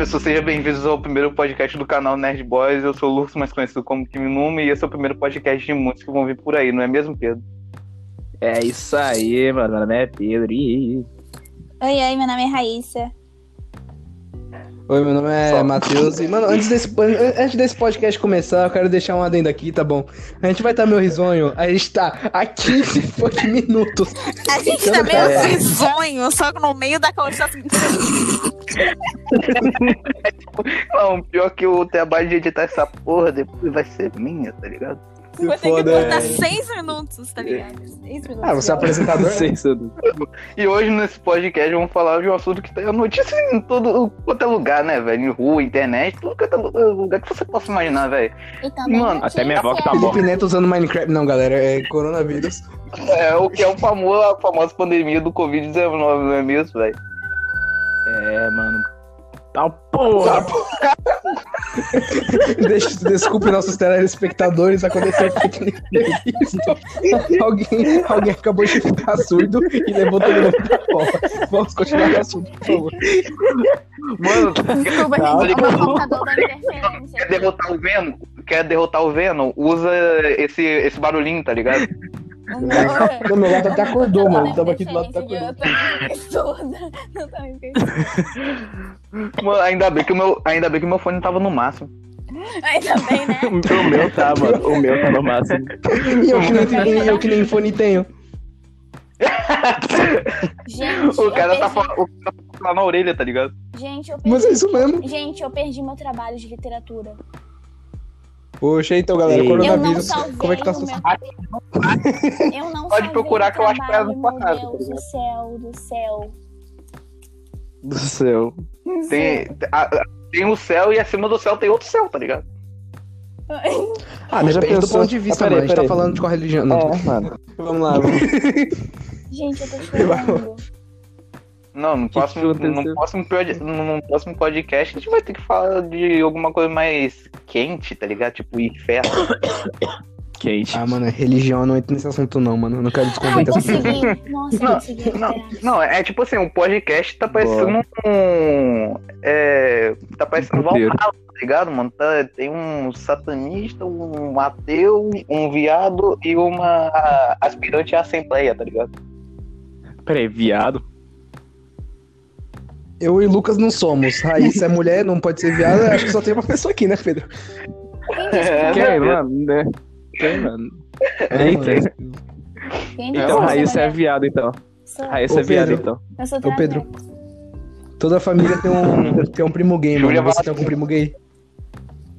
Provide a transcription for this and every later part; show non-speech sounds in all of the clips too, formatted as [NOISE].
pessoas, sejam bem-vindos ao primeiro podcast do canal Nerd Boys. Eu sou o Lux, mais conhecido como Kimi Numa, e esse é o primeiro podcast de muitos que vão vir por aí, não é mesmo, Pedro? É isso aí, mano. Meu nome é Pedro. e- Oi, oi, meu nome é Raíssa. Oi, meu nome é Só. Matheus. E, mano, antes desse, antes desse podcast começar, eu quero deixar um adendo aqui, tá bom? A gente vai estar meu risonho, a gente tá a 15 fucking minutos. A gente tá meio risonho, só que no meio da conversa assim. [LAUGHS] Não, pior que o trabalho de editar essa porra depois vai ser minha, tá ligado? Vou ter que botar é. seis minutos, tá ligado? Seis minutos. Ah, você é apresentador? Não sei se eu- E hoje nesse podcast vamos falar de um assunto que tem notícia em todo quanto é lugar, né, velho? Em rua, internet, tudo quanto é lugar que você possa imaginar, velho. Mano, até minha avó que tá morta. Felipe Neto usando Minecraft. Não, galera, é coronavírus. É o que é o famoso, a famosa pandemia do Covid-19, não é mesmo, velho? É, mano. Tá porra. [LAUGHS] Deixa, desculpe nossos telespectadores, aconteceu um pequeno imprevisto. alguém, alguém acabou de ficar surdo e levou todo mundo pra fora. Vamos continuar o assunto, por favor. Mano, Desculpa, Calma. gente, o meu computador da interferência. quer derrotar o Venom? Quer derrotar o Venom? Usa esse, esse barulhinho, tá ligado? [LAUGHS] Não, Não, meu gato até acordou, mano. na Tava aqui do lado, até interferência, acordou. Não me esquecendo. Mano, ainda bem que o meu, ainda bem que o meu fone tava no máximo. Ainda bem, né? [LAUGHS] O meu tá, mano. O meu tá no máximo. E eu que nem, eu que nem fone tenho. Gente, O cara tá perdi... falando o cara tá falando na orelha, tá ligado? Gente, eu perdi... Mas é isso mesmo. Gente, eu perdi meu trabalho de literatura. Poxa, então, galera, Ei. Coronavírus. Como é que tá a situação? meu... [LAUGHS] Eu não Pode procurar que eu acho que é trabalho, no passado, Meu tá Deus do céu, do céu. Do céu. Tem, a- tem o céu e acima do céu tem outro céu, tá ligado? Ah, Mas já depende do ponto de vista, Ah, peraí, mano. A gente tá falando de qual religião. Não, É, mano. vamos lá, vamos. Gente, eu tô chorando. Não, no próximo, no, próximo, no, próximo podcast a gente vai ter que falar de alguma coisa mais quente, tá ligado? Tipo inferno. [COUGHS] Quente. Ah, mano, religião não entra nesse assunto, não, mano. Eu não quero Ai, desconventar essa consegui. Nossa, Não, consegui. Não, não, é tipo assim, um podcast tá parecendo um. É, tá parecendo Roteiro. Valhalla, tá ligado, mano? Tá, tem um satanista, um ateu, um viado e uma aspirante à assembleia, tá ligado? Peraí, viado. Eu e Lucas não somos. Raíssa é mulher, não pode ser viada. Acho que só tem uma pessoa aqui, né, Pedro? Quem É, Quem, mano? Né? Quem, mano? É, Eita. Quem Então, eu Raíssa é viado, então. Raíssa é viado, Pedro. então. Ô, Pedro. Toda família tem um, [LAUGHS] tem um primo gay, mano. Você tem algum primo gay?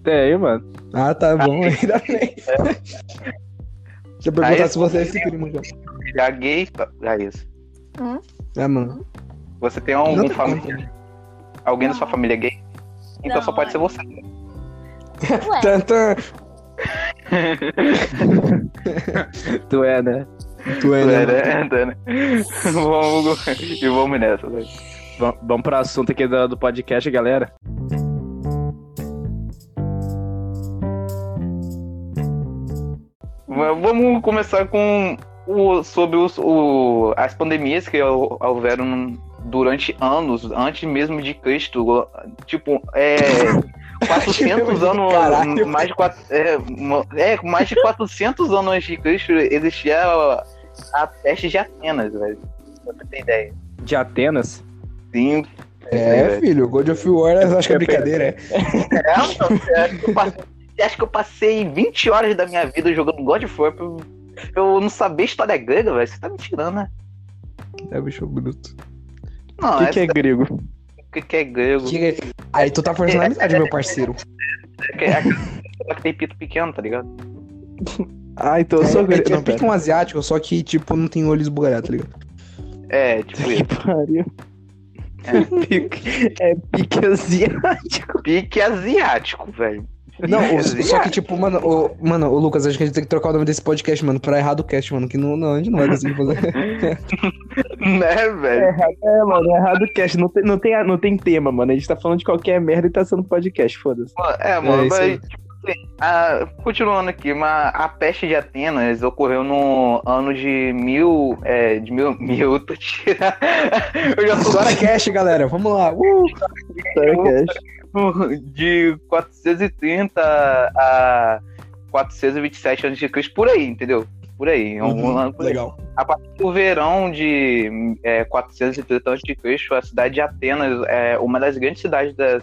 Tem, mano. Ah, tá bom, ainda bem. Deixa eu perguntar se você é esse primo já. Já gay, já isso. Ah, mano. Você tem algum familiar? Alguém da sua família é gay? Então Não, só pode ser olha. você. Ué, [LAUGHS] Tanta. [LAUGHS] Tu é, né? Tu é, É, né? né? É, né? [LAUGHS] vamos, e vamos nessa, velho. Va- Vamos pro assunto aqui do, do podcast, galera. Va- Vamos começar com o, sobre os, o, as pandemias que hou- houveram durante anos, antes mesmo de Cristo. Tipo, é. [LAUGHS] 400 anos, Caralho. mais de, quatro- é, é, mais de 400 anos antes de Cristo existia a, a peste de Atenas, velho. Pra você ter ideia. De Atenas. Sim. É, filho, God of War, eu acho que é brincadeira, é. É, você acha que eu passei- acha que eu passei 20 horas da minha vida jogando God of War pra eu- pra eu não saber história grega, velho? Você tá me tirando, né? É bicho bruto. Não, O que, que é grego? o que, que é grego? Que- Aí tu tá forçando a amizade, meu parceiro. Que é aquela que tem pito pequeno, tá ligado? Ah, então eu sou É, é, grego. é Não, pique um asiático, só que, tipo, não tem olho esbugalhado, tá ligado? É, tipo Que isso. pariu. Pique- É pique asiático. Pique asiático, velho. Não, o- só que, tipo, mano, o, mano, o Lucas, acho que a gente tem que trocar o nome desse podcast, mano, pra errado cast, mano, que não, não, a gente não vai conseguir fazer. [LAUGHS] Né, velho? É, mano, é errado o cast. Não tem, não, tem, não tem tema, mano. A gente tá falando de qualquer merda e tá sendo podcast, foda-se. É, mano, É, mas tipo, Ah, continuando aqui, mas a peste de Atenas ocorreu no ano de mil. É, de mil. [LAUGHS] Mil, tô tirando. Eu já tô História Cash, galera. Vamos lá. Uh! de 430 a 427 a.C., por aí, entendeu? Por aí. é um Uhum, ano por aí. Legal. A partir do verão de é, 430 a.C., a cidade de Atenas, é, uma das grandes cidades da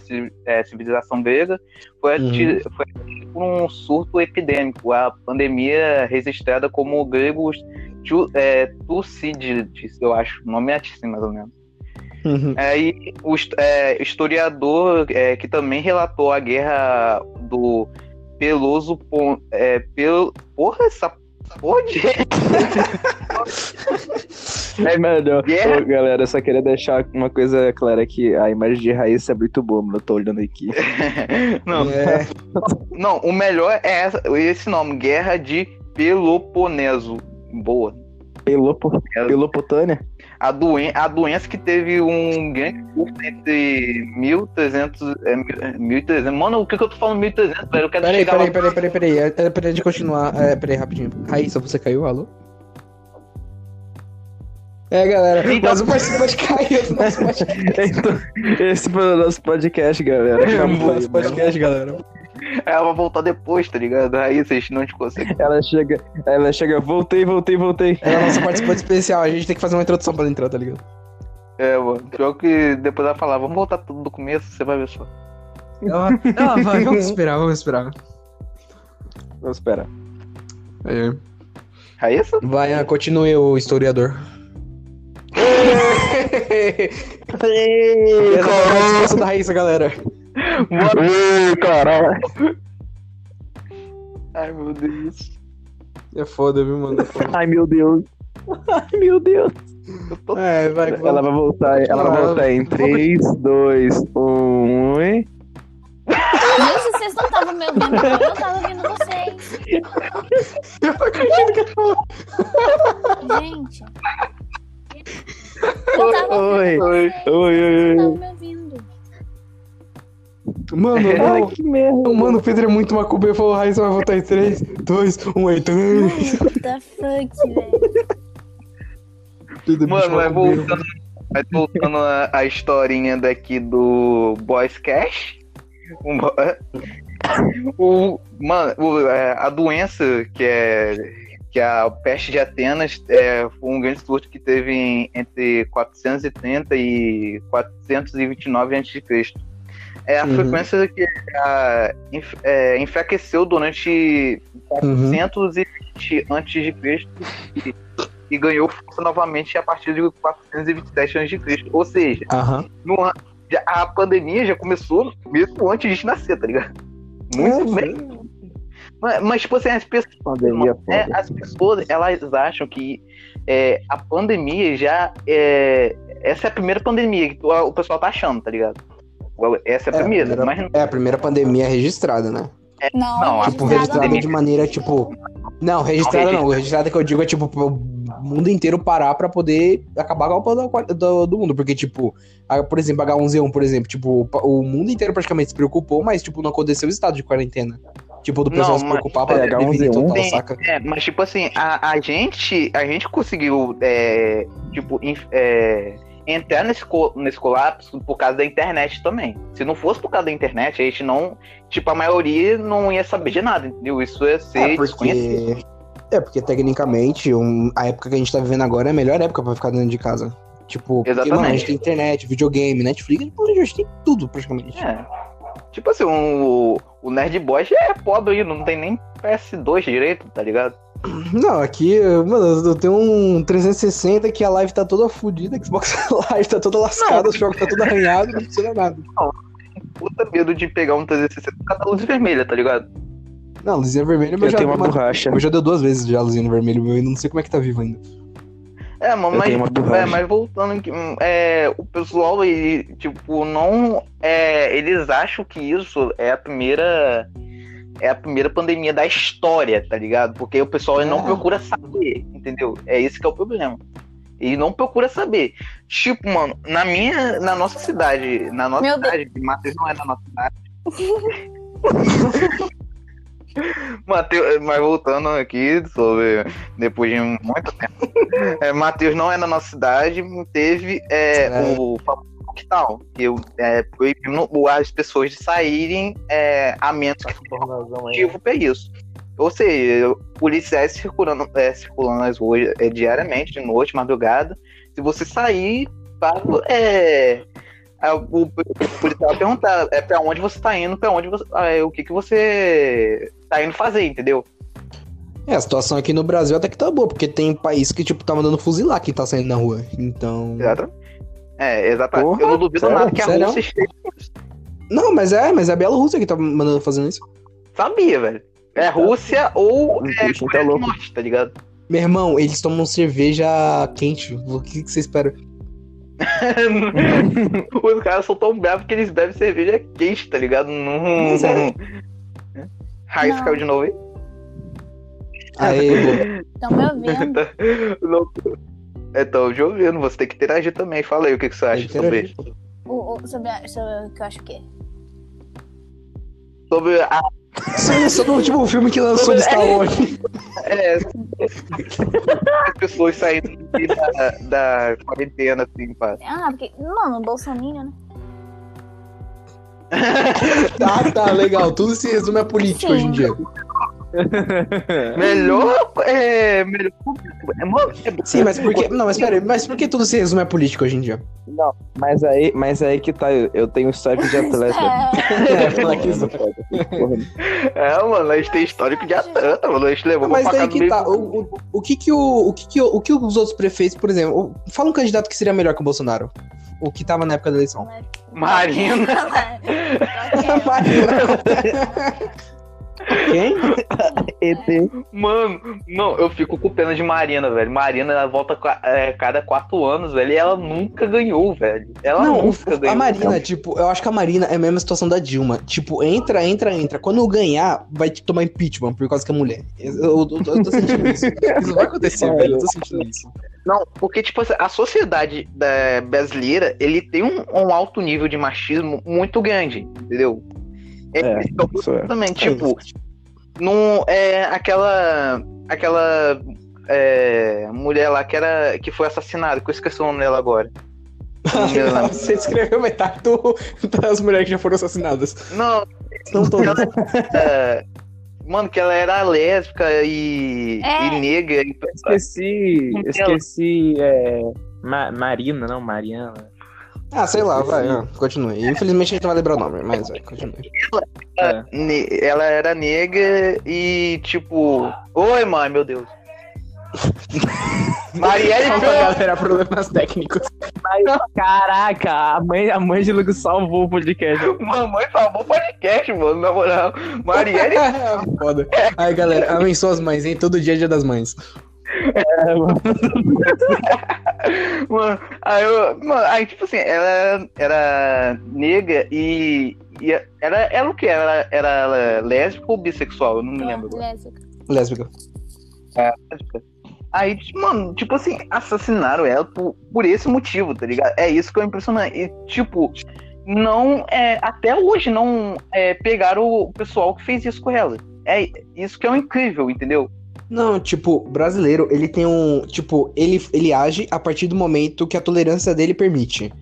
é, civilização grega, foi, Uhum. ati- foi atingida por um surto epidêmico, a pandemia registrada como gregos tu, é, Tucídides, eu acho, o nome é assim mais ou menos. Uhum. Aí o é, historiador é, que também relatou a guerra do Peloso é, Pel... Porra, essa porra de... É, mano, Guerra. ô, galera, eu só queria deixar uma coisa clara aqui. A imagem de Raíssa é muito boa, mano. Eu tô olhando aqui. [LAUGHS] não, É, não, o melhor é essa- esse nome, Guerra de Peloponeso. Boa. Pelopo... Pelopotânia? A, doen a doença que teve um grande curso entre 1300 é, mil- 1300. Mano, o que, que eu tô falando 1300, velho? Eu quero Peraí, chegar peraí, lá. peraí, peraí, peraí. É, é, Peraí de continuar. É, peraí, rapidinho. Raíssa, você caiu? Alô? É, galera. Então- Mas o participante caiu do nosso podcast. [LAUGHS] Então, esse foi o nosso podcast, galera. Acabou [LAUGHS] Nosso aí, mano. podcast, galera. Ela vai voltar depois, tá ligado? Aí vocês não te conseguem. Ela chega, ela chega, voltei, voltei, voltei. Ela é a nossa participante especial. A gente tem que fazer uma introdução pra ela entrar, tá ligado? É, mano. Pior que depois ela falar, vamos voltar tudo do começo, você vai ver só. Ela, ela vai, vamos esperar, vamos esperar. Vamos esperar. É. Raíssa? Vai, ah, continue o historiador. [LAUGHS] Essa foi a participação da Raíssa, galera. Ui, caralho. Ai, meu Deus. É foda, viu, mano? É foda. Ai, meu Deus. Ai, meu Deus. Eu tô... É, vai, Ela vai voltar, ela vai voltar em 3, 2, 1 e... Gente, vocês não estavam me ouvindo, eu tava ouvindo vocês. Gente. Eu tava ouvindo Oi. Oi. Oi, oi, Mano, [LAUGHS] Ai, não. que merda. Mano, o Pedro é muito macumbeiro. Falou, Raíssa vai voltar em 3, 2, 1, aí. What the fuck, [LAUGHS] velho? Mano, vai voltando, vai voltando a, a historinha daqui do Boys Cash. Um [LAUGHS] o, mano, o- é, a doença que é, que é a peste de Atenas é, foi um grande surto que teve em- entre 430 e 429 a.C. É a Uhum. frequência que a, enf- é, enfraqueceu durante Uhum. 420 antes de Cristo e, e ganhou força novamente a partir de 427 antes de Cristo. Ou seja, no já- a pandemia já começou mesmo antes de gente nascer, tá ligado? Muito bem. Mas, mas, tipo assim, as pessoas, Pandemia é, foda. as pessoas elas acham que é, a pandemia já é. Essa é a primeira pandemia que o pessoal tá achando, tá ligado? Essa é a É, a primeira, primeira- mas não É a primeira pandemia registrada, né? Não, Não, Tipo, registrada registrada de maneira, tipo. Não, registrada não. Registrada que eu digo é, tipo, pro mundo inteiro parar pra poder acabar com a porra do, do, do mundo. Porque, tipo, a- por exemplo, H1Z1, por exemplo, tipo, o mundo inteiro praticamente se preocupou, mas, tipo, não aconteceu o estado de quarentena. Tipo, do pessoal Não, se mas- preocupar pra é, H1Z1 total, tem- saca? É, mas tipo assim, a, a gente a gente conseguiu é, tipo inf- é, entrar nesse, co- nesse colapso por causa da internet também. Se não fosse por causa da internet, a gente não, tipo, a maioria não ia saber de nada, entendeu? Isso ia ser É, desconhecido. porque. É, porque tecnicamente um- a época que a gente tá vivendo agora é a melhor época pra ficar dentro de casa. Tipo, porque, Exatamente. mano, a gente tem internet, videogame, Netflix, pô, a gente tem tudo praticamente. É. Tipo assim, o, o Nerd Boy já é pobre aí, não tem nem PS2 direito, tá ligado? Não, aqui, mano, eu tenho um 360 que a live tá toda fodida, a Xbox [LAUGHS] Live tá toda lascada, o jogo tá todo arranhado, não funciona nada. Puta medo de pegar um 360 com cada luz vermelha, tá ligado? Não, luzinha vermelha, Eu mas já, tenho uma mas- borracha. eu já deu duas vezes já a luzinha vermelha, meu, e não sei como é que tá vivo ainda. É, mano, Eu mas, uma é, mas voltando aqui, hum, é, o pessoal, ele, tipo, não. É, eles acham que isso é a primeira. É a primeira pandemia da história, tá ligado? Porque o pessoal não É. procura saber, entendeu? É esse que é o problema. Ele não procura saber. Tipo, mano, na minha. Na nossa cidade. Na nossa Meu cidade, Matheus não é na nossa cidade. [LAUGHS] Mateus, mas voltando aqui sobre. Depois de muito tempo. É, Matheus não é na nossa cidade, teve é, É. o famoso lockdown, que é, proibindo as pessoas de saírem é, a menos que tenha motivo para isso. Ou seja, policiais circulando, é, circulando nas ruas é, diariamente, de noite, madrugada. Se você sair, para, é, é, o, o policial vai perguntar é, para onde você tá indo, para onde você. é, o que, que você tá indo fazer, entendeu? É, a situação aqui no Brasil até que tá boa, porque tem país que, tipo, tá mandando fuzilar quem tá saindo na rua. Então. Exato. É, exatamente. Porra, Eu não duvido sério? nada que a Sério? Rússia esteja. Não, mas é, mas é a Bielorrússia que tá mandando fazendo isso. Sabia, velho. É Rússia ou é bichinho Coreia tá do louco. Norte, tá ligado? Meu irmão, eles tomam cerveja quente. O que, que você espera? [LAUGHS] Os caras são tão bravos que eles bebem cerveja quente, tá ligado? Não. É. [LAUGHS] Raiz Não. caiu de novo aí? Boa. Estão me ouvindo? [LAUGHS] Não. Então, já ouvindo, você tem que interagir também. Fala aí o que, que você acha sobre isso. O, o, sobre, a- sobre o que eu acho que é. Sobre a. Isso sobre o último filme que lançou de Star Wars. [LAUGHS] É, as pessoas saindo da, da quarentena, assim, pá. Ah, porque. Mano, Bolsonaro, né? [LAUGHS] Tá, tá, legal. Tudo se resume a política Sim. hoje em dia. [LAUGHS] Melhor. É. Melhor. É, é- Sim, mas por que. Não, mas pera aí, mas por que tudo se resume a política hoje em dia? Não, mas aí, mas aí que tá, eu, eu tenho histórico de atleta. [LAUGHS] É, É, É, mano, a gente tem histórico de atlanta, mano. A gente levou Mas no que meio tá. O, o, o que que o, o que que o, o que os outros prefeitos, por exemplo, fala um candidato que seria melhor que o Bolsonaro. O que tava na época da eleição. Marina. [LAUGHS] Quem? [LAUGHS] ET. Mano, não, eu fico com pena de Marina, velho. Marina, ela volta é, cada quatro anos, velho, e ela nunca ganhou, velho. Ela não, nunca ganhou. a Marina, tipo, eu acho que a Marina é a mesma situação da Dilma. Tipo, entra, entra, entra. Quando ganhar, vai tomar impeachment por causa que é mulher. Eu, eu- eu tô- eu tô sentindo isso. Isso vai [LAUGHS] acontecer, velho. Eu tô sentindo isso. Não, porque, tipo, a sociedade da brasileira, ele tem um, um alto nível de machismo muito grande, entendeu? É, Então, isso é. também, tipo, não é aquela aquela é, mulher lá que era que foi assassinada, que eu esqueci o nome dela agora. [LAUGHS] Não lembro. Você descreveu metade do- das mulheres que já foram assassinadas. Não, Estão todas. é, mano, que ela era lésbica e, É. e negra. E, Esqueci, Não esqueci, é, Ma- Marina, não, Mariana. Ah, sei lá, vai. ah, continue. Infelizmente a gente não vai lembrar o nome, mas vai, continue. É. ne- ela era negra e tipo, oi mãe, meu Deus. [LAUGHS] Marielle Calma, pelo galera, problemas técnicos. Caraca, a mãe, a mãe de Lucas salvou o podcast. Mamãe salvou o podcast, mano, na moral. Marielle [LAUGHS] Foda. Aí, galera, abençoa as mães, hein? Todo dia é dia das mães. [LAUGHS] Mano, aí, eu, mano, aí tipo assim, ela era negra e, e era, era o que? Ela era lésbica ou bissexual? Eu não me lembro. agora. Lésbica. Lésbica. Lésbica. Aí, tipo, mano, tipo assim, assassinaram ela por, por esse motivo, tá ligado? É isso que é impressionante. E, tipo, não, é, até hoje não é, pegaram o pessoal que fez isso com ela. É isso que é o incrível, entendeu? Não, tipo, brasileiro, ele tem um. Tipo, ele, ele age a partir do momento que a tolerância dele permite.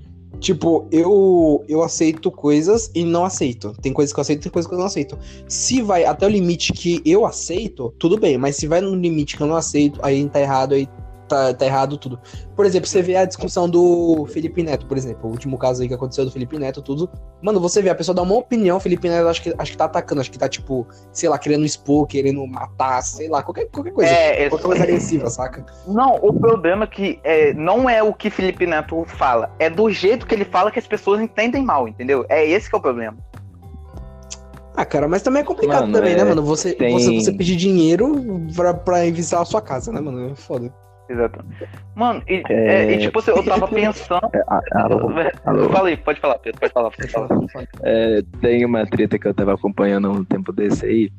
Tipo, eu, eu aceito coisas e não aceito. Tem coisas que eu aceito e tem coisas que eu não aceito. Se vai até o limite que eu aceito, tudo bem. Mas se vai no limite que eu não aceito, aí tá errado, aí tá, tá errado tudo. Por exemplo, você vê a discussão do Felipe Neto, por exemplo. O último caso aí que aconteceu do Felipe Neto, tudo. Mano, você vê, a pessoa dá uma opinião, o Felipe Neto acho que, acho que tá atacando, acho que tá, tipo, sei lá, querendo expor, querendo matar, sei lá, qualquer, qualquer coisa. É, Qualquer coisa agressiva, saca? Não, o problema é que é, não é o que Felipe Neto fala, é do jeito que ele fala que as pessoas entendem mal, entendeu? É esse que é o problema. Ah, cara, mas também é complicado Mano, também, é, né, mano? Você, tem- você, você pedir dinheiro pra, pra investir a sua casa, né, mano? É foda. Exato. Mano, e, É. é, e, tipo assim, eu [LAUGHS] tava pensando. Ah, alô, alô. Fala aí, pode falar, Pedro, pode falar, pode falar. É, tem uma treta que eu tava acompanhando um tempo desse aí,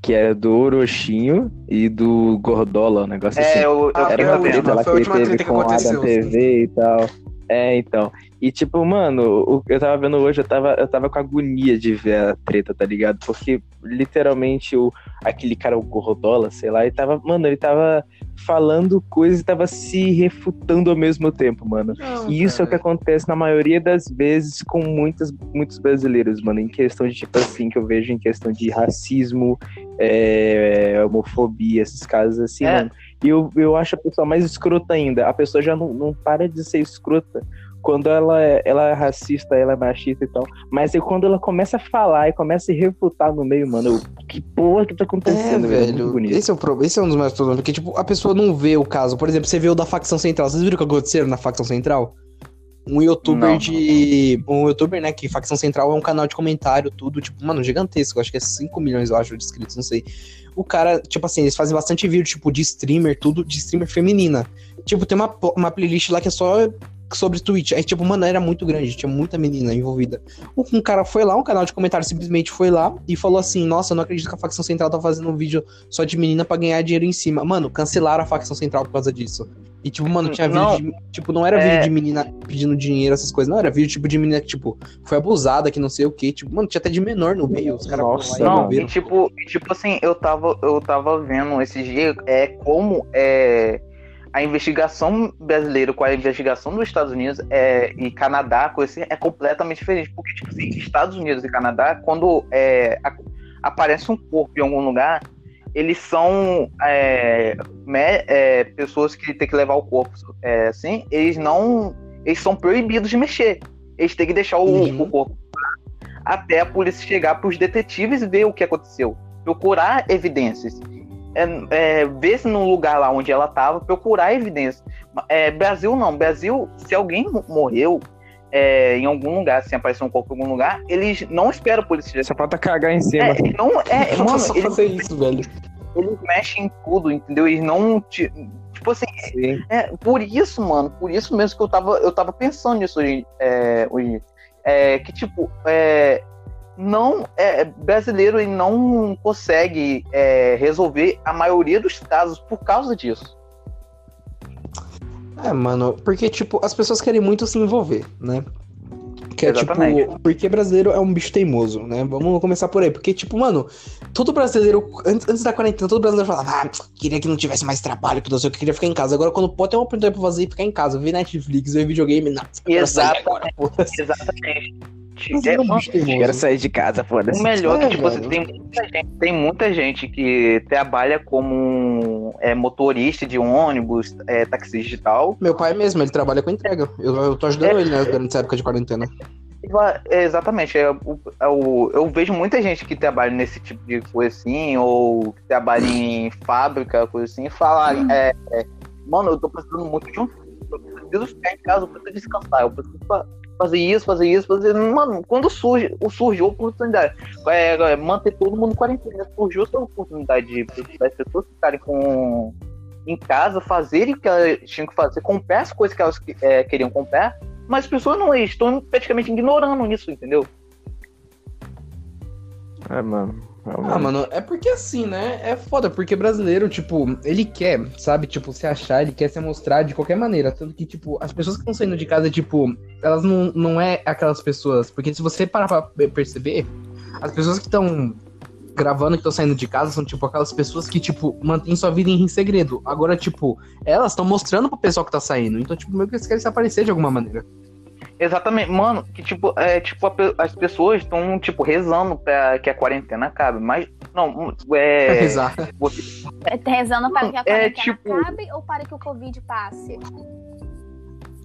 que é do Orochinho e do Gordola, um negócio assim. É, eu, eu fiquei Era uma treta lá que ele teve com a TV e tal. É, então. E, tipo, mano, o- eu tava vendo hoje, eu tava, eu tava com agonia de ver a treta, tá ligado? Porque, literalmente, o, aquele cara, o Gordola, sei lá, ele tava, mano, ele tava falando coisas e tava se refutando ao mesmo tempo, mano. E isso é o que acontece na maioria das vezes com muitas, muitos brasileiros, mano, em questão de, tipo assim, que eu vejo em questão de racismo, é, homofobia, esses casos assim, É. mano. E eu, eu acho a pessoa mais escrota ainda. A pessoa já não, não para de ser escrota quando ela é, ela é racista, ela é machista e tal. Mas aí quando ela começa a falar e começa a refutar no meio, mano, eu, que porra que tá É, acontecendo, velho? É velho. bonito. Esse é, o pro... esse é um dos mais problemas, porque, tipo, a pessoa não vê o caso. Por exemplo, você vê o da facção central. Vocês viram o que aconteceu na facção central? Um youtuber Não. de. Um youtuber, né? Que facção central é um canal de comentário, tudo, tipo, mano, gigantesco. Acho que é 5 milhões, eu acho, de inscritos, não sei. O cara, tipo assim, eles fazem bastante vídeo, tipo, de streamer, tudo, de streamer feminina. Tipo, tem uma, uma playlist lá que é só sobre Twitch. Aí, tipo, mano, era muito grande, tinha muita menina envolvida. Um cara foi lá, um canal de comentário simplesmente foi lá e falou assim: Nossa, eu não acredito que a facção central tá fazendo um vídeo só de menina pra ganhar dinheiro em cima. Mano, cancelaram a facção central por causa disso. E, tipo, mano, tinha vídeo Não. de. Tipo, não era É. vídeo de menina pedindo dinheiro, essas coisas. Não, era vídeo, tipo, de menina que, tipo, foi abusada, que não sei o quê. Tipo, mano, tinha até de menor no meio. Os caras Nossa, lá e Não, e tipo, tipo assim, eu tava, eu tava vendo esses dias é, como é, a investigação brasileira com a investigação dos Estados Unidos é, e Canadá, coisa é completamente diferente. Porque, tipo assim, Estados Unidos e Canadá, quando é, a- aparece um corpo em algum lugar, eles são é, me- é, pessoas que têm que levar o corpo é, assim, eles não. Eles são proibidos de mexer. Eles têm que deixar o, Uhum. o corpo até a polícia chegar para os detetives e ver o que aconteceu. Procurar evidências. É, é, ver se no lugar lá onde ela estava, procurar evidências. É, Brasil não. Brasil, se alguém mo- morreu é, em algum lugar, se aparecer um corpo em algum lugar, eles não esperam a polícia. Só falta cagar em cima. É, não, é, mano, só eles, fazer isso, velho. eles mexem em tudo, entendeu? Eles não. te- Tipo assim, Sim. é, por isso, mano, por isso mesmo que eu tava, eu tava pensando nisso hoje. É, hoje é, que, tipo, é, não. É, brasileiro ele não consegue é, resolver a maioria dos casos por causa disso. É, mano, porque, tipo, as pessoas querem muito se envolver, né? Que é, Exatamente. tipo, porque brasileiro é um bicho teimoso, né? Vamos começar por aí. Porque, tipo, mano, todo brasileiro, antes, antes da quarentena, todo brasileiro falava, ah, queria que não tivesse mais trabalho, que não sei o que, queria ficar em casa. Agora, quando pode ter uma oportunidade pra fazer, ficar em casa, ver Netflix, ver videogame, sair Exatamente. agora. Exatamente. Brasileiro É, é um. Quero sair de casa, foda-se. O melhor é É, que, tipo, assim, velho. tem muita, gente, tem muita gente que trabalha como é, motorista de ônibus, é, taxista e tal. Meu pai mesmo, ele trabalha com entrega. Eu, eu tô ajudando É. ele, né, durante essa época de quarentena. É, exatamente. É, o, é o- eu vejo muita gente que trabalha nesse tipo de coisa assim, ou que trabalha em fábrica, coisa assim, e fala, é, é, mano, eu tô precisando muito de um. Eu preciso ficar em casa, eu preciso descansar, eu preciso fazer isso, fazer isso, fazer. Mano, quando surge, surgiu a oportunidade, é, é, manter todo mundo quarentena, surgiu essa oportunidade de, das pessoas ficarem com. Em casa, fazerem o que elas tinham que fazer, comprar as coisas que elas é, queriam comprar, mas as pessoas não estão praticamente ignorando isso, entendeu? É, mano. Ah, mano, é porque assim, né? É foda, porque brasileiro, tipo, ele quer, sabe, tipo, se achar, ele quer se mostrar de qualquer maneira. Tanto que, tipo, as pessoas que estão saindo de casa, tipo, elas não, não é aquelas pessoas. Porque se você parar pra perceber, as pessoas que estão gravando, que estão saindo de casa, são, tipo, aquelas pessoas que, tipo, mantêm sua vida em segredo. Agora, tipo, elas estão mostrando pro pessoal que tá saindo. Então, tipo, meio que eles querem se aparecer de alguma maneira. Exatamente, mano, que tipo, é, tipo a as pessoas estão, tipo, rezando pra que a quarentena acabe, mas, não, é... [LAUGHS] Rezar. você- É Rezando para que a É, quarentena tipo- acabe ou para que o Covid passe?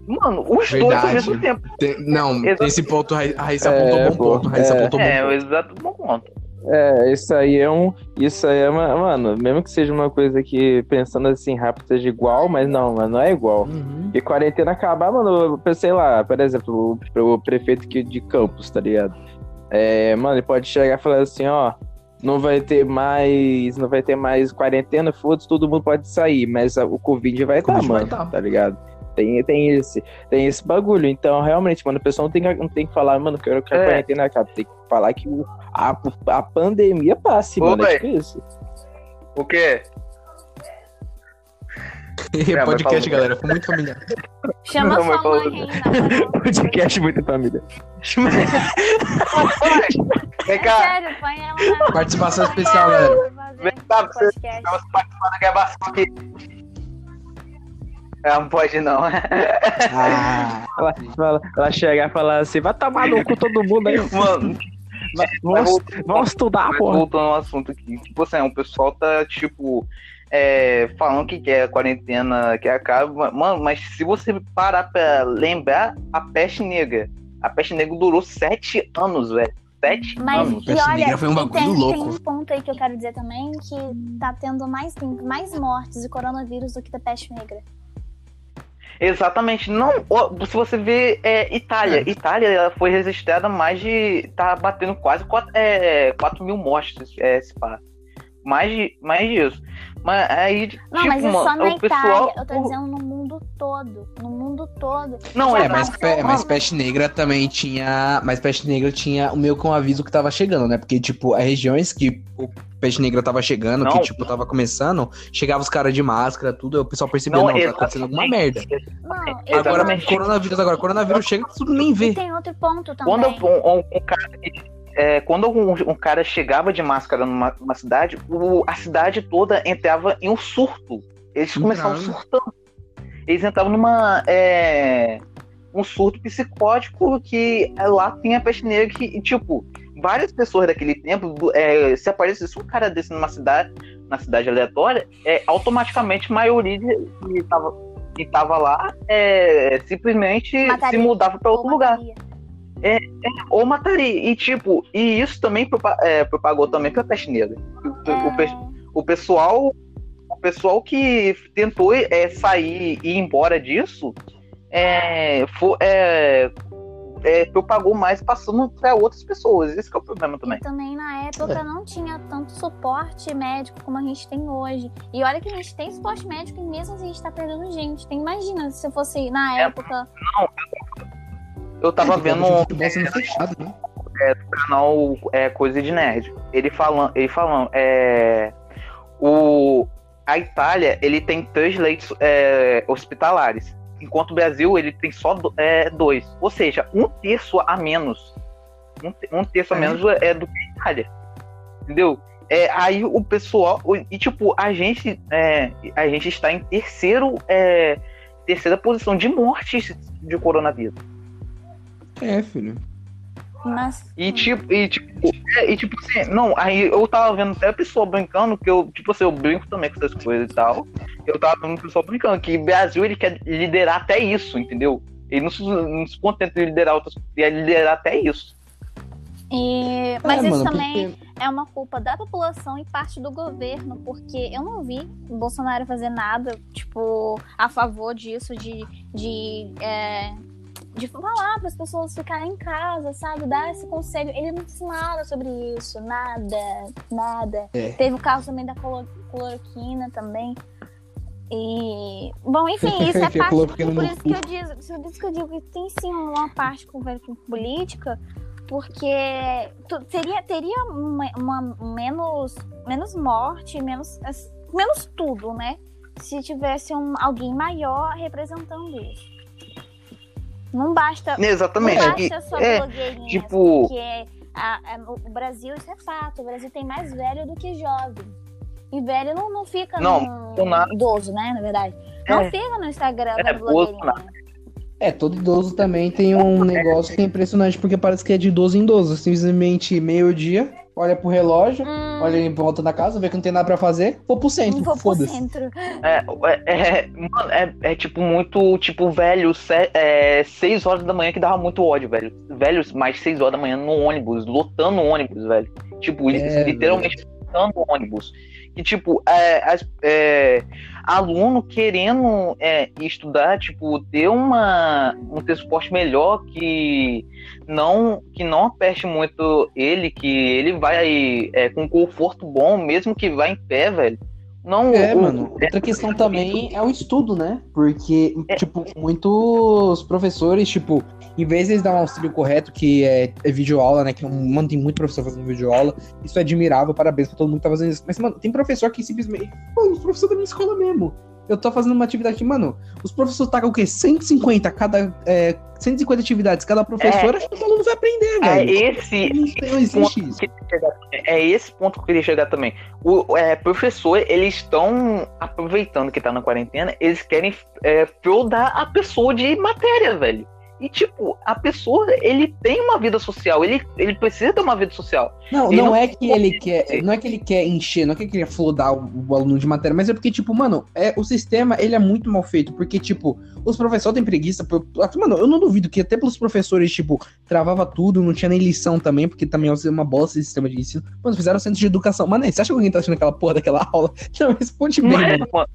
mano, os dois Verdade. ao mesmo tempo. Tem- não, Exato. esse ponto, a Raíssa É, apontou um bom ponto. A Raíssa é. apontou um bom É, o ponto. exato bom ponto. É, isso aí é um. Isso aí é uma. Mano, mesmo que seja uma coisa que, pensando assim rápido, seja igual, mas não, mano, não é igual. Uhum. E quarentena acabar, mano, pensei lá, por exemplo, o, o prefeito aqui de Campos, tá ligado? É, mano, ele pode chegar e falar assim, ó, não vai ter mais, não vai ter mais quarentena, foda-se, todo mundo pode sair, mas a- o Covid vai estar, vai mano, tá. tá ligado? Tem, tem, esse, tem esse bagulho. Então, realmente, mano, o pessoal não tem, que- não tem que falar, mano, quero que a É. quarentena acabe. Tem que falar que o- a, a pandemia passe, Ô, mano. É véi. tipo isso. O quê? [LAUGHS] Podcast, galera. Foi muito familiar. Chama Não, sua mãe aí, não. [LAUGHS] Podcast muito família. [LAUGHS] Vem É cá, sério, põe ela na... Participação especial, galera. Vem cá, você- podcast. tava participando da gravação aqui. É, não pode não. Ah, Ela, ela, ela chegar e falar assim, vai tomar no cu todo mundo aí. Mano, mas Vamos, voltando- vamos estudar, mas porra. voltando ao assunto aqui. Tipo assim, o pessoal tá, tipo, é, falando que quer a quarentena que acaba. Mano, mas se você parar pra lembrar, a peste negra. A peste negra durou sete anos, velho. Sete Mas, anos. e Peste olha, negra foi um bagulho tem, louco. tem um ponto aí que eu quero dizer também, que tá tendo mais, mais mortes de coronavírus do que da peste negra. Exatamente. Não, se você vê é, Itália, Itália ela foi registrada mais de. tá batendo quase 4, é, 4 mil mortes, é, se pá. Mais, de, mais disso. Mas aí. Não, tipo, mas é só na o pessoal. Itália, eu tô dizendo no mundo todo. No mundo todo. Não, Já é, mas, pe- mas Peste Negra também tinha. Mas Peste Negra tinha o meio com aviso que tava chegando, né? Porque, tipo, as regiões que o Peste Negra tava chegando, Não. que, tipo, tava começando, chegava os caras de máscara, tudo, o pessoal percebeu, Não, não, tá acontecendo alguma merda. Não, Agora, coronavírus, agora, coronavírus chega, tudo nem E vê. tem outro ponto também. Quando um, um- um cara. É, quando um, um cara chegava de máscara numa, numa cidade, o- a cidade toda entrava em um surto. Eles começavam Entrava. surtando. Eles entravam numa. é, um surto psicótico que lá tem a peste negra que, e, tipo, várias pessoas daquele tempo, é, se aparecesse um cara desse numa cidade, na cidade aleatória, é, automaticamente a maioria que tava, que tava lá é, simplesmente Mataria. se mudava para outro Ou lugar mataria. Ou mataria. E tipo, e isso também é, propagou também pra peste negra. O, o pe- É, o pessoal, o pessoal que tentou é, sair e ir embora disso, é, é, é, propagou mais passando para outras pessoas. Esse que é o problema também. E também na época não tinha tanto suporte médico como a gente tem hoje. E olha que a gente tem suporte médico e mesmo assim a gente tá perdendo gente. Então imagina se fosse na É, época. Eu tava vendo um fechado, né? canal é, Coisa de Nerd. Ele falando, ele falando, é, o, a Itália ele tem três leitos é, hospitalares, enquanto o Brasil ele tem só do- é, dois. Ou seja, um terço a menos. Um, um terço a É. menos é do que a Itália. Entendeu? É, aí o pessoal. E tipo, a gente, é, a gente está em terceiro, é, terceira posição de mortes de coronavírus. É, filho. Mas E tipo, e tipo, é, e, tipo assim, não, aí eu tava vendo até a pessoa brincando, que eu, tipo assim, eu brinco também com essas coisas e tal. Eu tava vendo o pessoal brincando, que o Brasil ele quer liderar até isso, entendeu? Ele não se, não se contenta de liderar outras coisas, ele quer liderar até isso. E, mas É, isso mano, também porque- é uma culpa da população e parte do governo, porque eu não vi o Bolsonaro fazer nada, tipo, a favor disso, de, de, é, de falar para as pessoas ficarem em casa, sabe? Dar esse conselho. Ele não disse nada sobre isso, nada, nada. É. Teve o caso também da cloro- cloroquina também. E, bom, enfim, [LAUGHS] isso é parte. Por isso que eu [LAUGHS] digo, por isso que eu digo que tem sim uma parte com com política, porque teria, teria uma, uma- menos, menos morte, menos, menos tudo, né? Se tivesse um, alguém maior representando isso. Não basta, não Exatamente. E- basta só é, blogueirinhas, tipo- porque a- a- o Brasil, isso é fato, o Brasil tem mais velho do que jovem. E velho não, não fica Não, no não nada. idoso, né, na verdade. Não É. fica no Instagram É, vendo blogueirinha. Bolsonaro. É, todo idoso também tem um negócio que é impressionante, porque parece que é de idoso em idoso. Simplesmente meio-dia, olha pro relógio, Hum, olha em volta da casa, vê que não tem nada pra fazer, vou pro centro, vou pro centro. É, é, é, mano, é, é tipo muito, tipo, velho, se, é, 6 horas da manhã que dava muito ódio, velho. Velho, mais 6 horas da manhã no ônibus, lotando o ônibus, velho. Tipo, É, literalmente lotando o ônibus. E, tipo, é, é, aluno querendo é, estudar, tipo, ter uma, um transporte melhor que não, que não aperte muito ele, que ele vai é, com conforto bom, mesmo que vá em pé, velho. Não, É, o- mano. Outra questão também é o estudo, né? Porque, É. tipo, muitos professores, tipo, em vez de eles dar um auxílio correto, que é, é videoaula, né? Que mano, tem muito professor fazendo videoaula. Isso é admirável, parabéns pra todo mundo que tá fazendo isso. Mas, mano, tem professor que simplesmente. Pô, os professores da minha escola mesmo. Eu tô fazendo uma atividade aqui, mano, os professores tacam o quê? 150 cada. É, 150 atividades cada professor, acho que o aluno vai aprender, É velho. esse Não, não existe isso. chegar- é esse ponto que eu queria chegar também. O é, professor, eles estão aproveitando que tá na quarentena, eles querem é, a pessoa de matéria, velho. E, tipo, a pessoa, ele tem uma vida social, ele, ele precisa ter uma vida social. Não, não não- é que ele quer, não é que ele quer encher, não é que ele quer flodar o, o aluno de matéria, mas é porque, tipo, mano, é, o sistema, ele é muito mal feito, porque, tipo, os professores têm preguiça, por- mano, eu não duvido que até pelos professores, tipo, travava tudo, não tinha nem lição também, porque também é uma bosta esse sistema de ensino. Mano, fizeram centro de educação. Mano, você acha que alguém tá assistindo aquela porra daquela aula? Não, responde bem, Não mano. mano?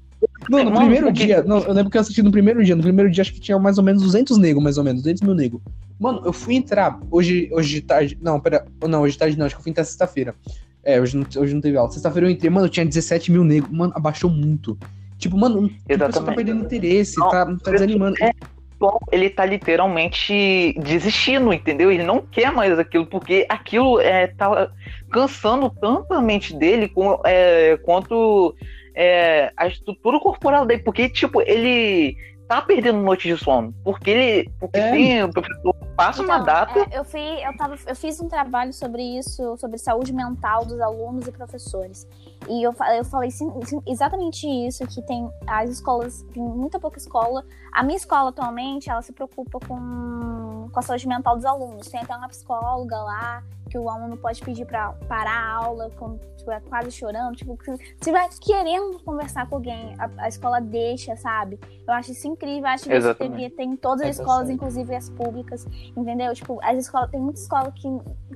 Não, no Mano, primeiro porque- dia, não, eu lembro que eu assisti no primeiro dia. No primeiro dia, acho que tinha mais ou menos 200 negros, mais ou menos, 200 mil negros. Mano, eu fui entrar hoje, hoje de tarde. Não, pera. Não, hoje de tarde não, acho que eu fui entrar sexta-feira. É, hoje não, hoje não teve aula. Sexta-feira eu entrei, mano, tinha 17 mil negros. Mano, abaixou muito. Tipo, mano, o pessoal tá perdendo interesse, Não, tá, tá desanimando. é, Bom, ele tá literalmente desistindo, entendeu? Ele não quer mais aquilo, porque aquilo é, tá cansando tanto a mente dele com- é, quanto é, a estrutura corporal dele, porque, tipo, ele tá perdendo noites de sono, porque ele, porque É. tem, o professor passa uma Então, data, é, eu, fui, eu, tava, eu fiz um trabalho sobre isso, sobre saúde mental dos alunos e professores. E eu, eu falei sim- sim, exatamente isso, que tem as escolas, tem muita pouca escola. A minha escola atualmente, ela se preocupa com, com a saúde mental dos alunos. Tem até uma psicóloga lá, que o aluno pode pedir pra parar a aula quando estiver quase chorando. Tipo, se estiver querendo conversar com alguém, a, a escola deixa, sabe? Eu acho isso incrível, acho que isso devia ter em todas É, as tá escolas, inclusive as públicas, entendeu? Tipo, as escolas, tem muita escola que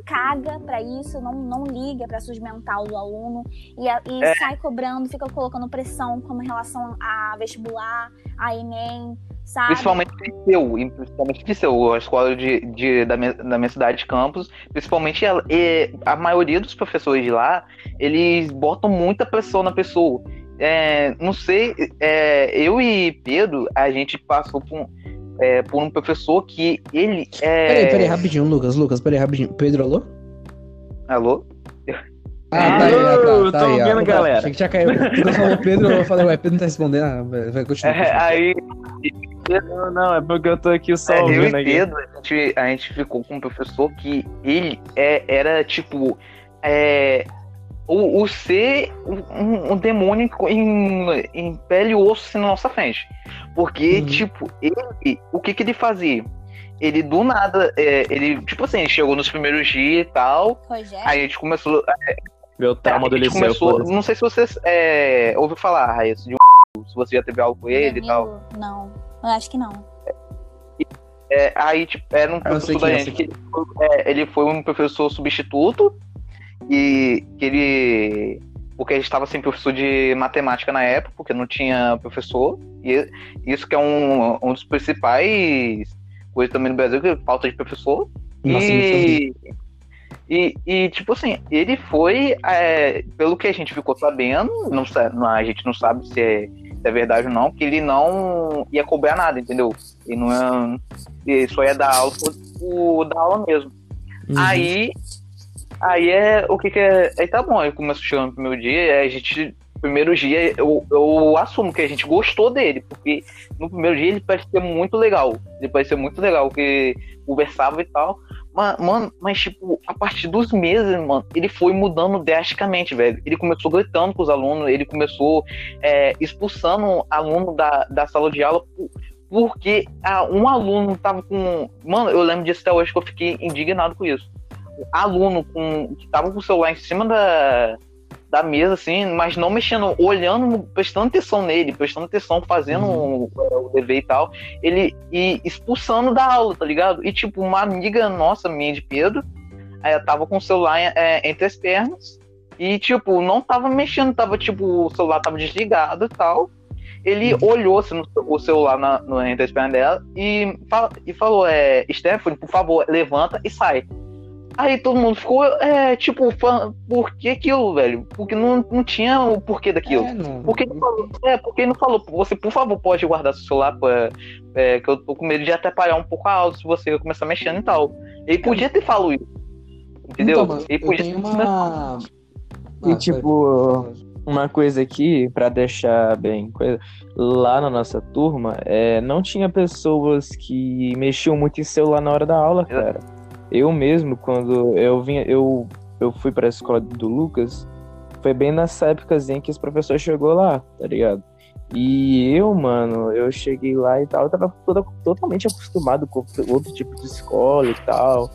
caga pra isso, não, não liga pra saúde mental do aluno e, a- e É. sai cobrando, fica colocando pressão como em relação a vestibular, a Enem, sabe? principalmente Viseu, e principalmente Viseu, a escola de, de- da, minha, da minha cidade de Campos, principalmente ela, e a maioria dos professores de lá, eles botam muita pressão na pessoa. É, não sei, é, eu e Pedro, a gente passou por, um- é, por um professor que ele é. Peraí, peraí, rapidinho, Lucas, Lucas, peraí, rapidinho. Pedro, alô? Alô? Ah, tá aí, ah, tá, tá tô aí, ouvindo, ah, galera. Achei que tinha caído. Quando falou Pedro, eu falei, ué, Pedro não tá respondendo. Ah, vai, continuar. É, aí Não, não, é porque eu tô aqui só É, eu ouvindo e aqui. Pedro, a gente, a gente ficou com um professor que ele é, era tipo. É, o, o ser um, um demônio em, em pele e osso assim, na nossa frente. Porque, Uhum. tipo, ele. O que que ele fazia? Ele do nada, é, ele, tipo assim, chegou nos primeiros dias e tal. Rogério, Aí a gente começou. Meu trauma a do gente liceu. começou. Não sei se vocês é, ouviu falar, Raíssa, de um. [LAUGHS] Se você já teve algo com ele e tal. Não, eu acho que não. É, aí, tipo, era um Ah, professor da é, gente que ele foi, é, ele foi um professor substituto e que ele. Porque a gente estava sem professor de matemática na época, porque não tinha professor. E isso que é um, um dos principais coisas também no Brasil, que é falta de professor. Nossa, e, e, e, tipo assim, ele foi, é, pelo que a gente ficou sabendo, não, não- a gente não sabe se é, se é verdade ou não, que ele não ia cobrar nada, entendeu? Ele não ia, ele só ia dar aula por dar aula mesmo. Uhum. Aí, aí é o que que é. Aí tá bom, aí começou chegando no primeiro dia, a gente. Primeiro dia, eu, eu assumo que a gente gostou dele, porque no primeiro dia ele parecia muito legal. Ele parecia muito legal, que conversava e tal. Mano, mas tipo, a partir dos meses, mano, ele foi mudando drasticamente, velho. Ele começou gritando com os alunos, ele começou é, expulsando aluno da, da sala de aula por- porque ah, um aluno tava com. Mano, eu lembro disso até hoje que eu fiquei indignado com isso. Aluno com, que tava com o celular em cima da, da mesa, assim, mas não mexendo, olhando, prestando atenção nele, prestando atenção, fazendo o, o dever e tal. Ele e expulsando da aula, tá ligado? E tipo, uma amiga nossa, minha de Pedro, eh, tava com o celular eh, entre as pernas. E, tipo, não tava mexendo, tava, tipo, o celular tava desligado e tal. Ele olhou assim, no, o celular na, no, entre as pernas dela e, fala- e falou: é, Stephanie, por favor, levanta e sai. Aí todo mundo ficou, é, tipo, por que aquilo, velho? Porque não, não tinha o porquê daquilo. É, não. Por que ele falou? É, porque ele não falou, você, por favor, pode guardar seu celular, pra, é, que eu tô com medo de atrapalhar um pouco a aula se você começar mexendo e tal. Ele podia ter falado isso. Entendeu? Então, ele podia ter uma. E, Ah, tipo, Uma coisa aqui, pra deixar bem coisa, lá na nossa turma, é, não tinha pessoas que mexiam muito em celular na hora da aula, cara. Eu mesmo, quando eu vinha, eu, eu fui pra escola do Lucas, foi bem nessa épocazinha que esse professor chegou lá, tá ligado? E eu, mano, eu cheguei lá e tal, eu tava toda- totalmente acostumado com outro tipo de escola e tal.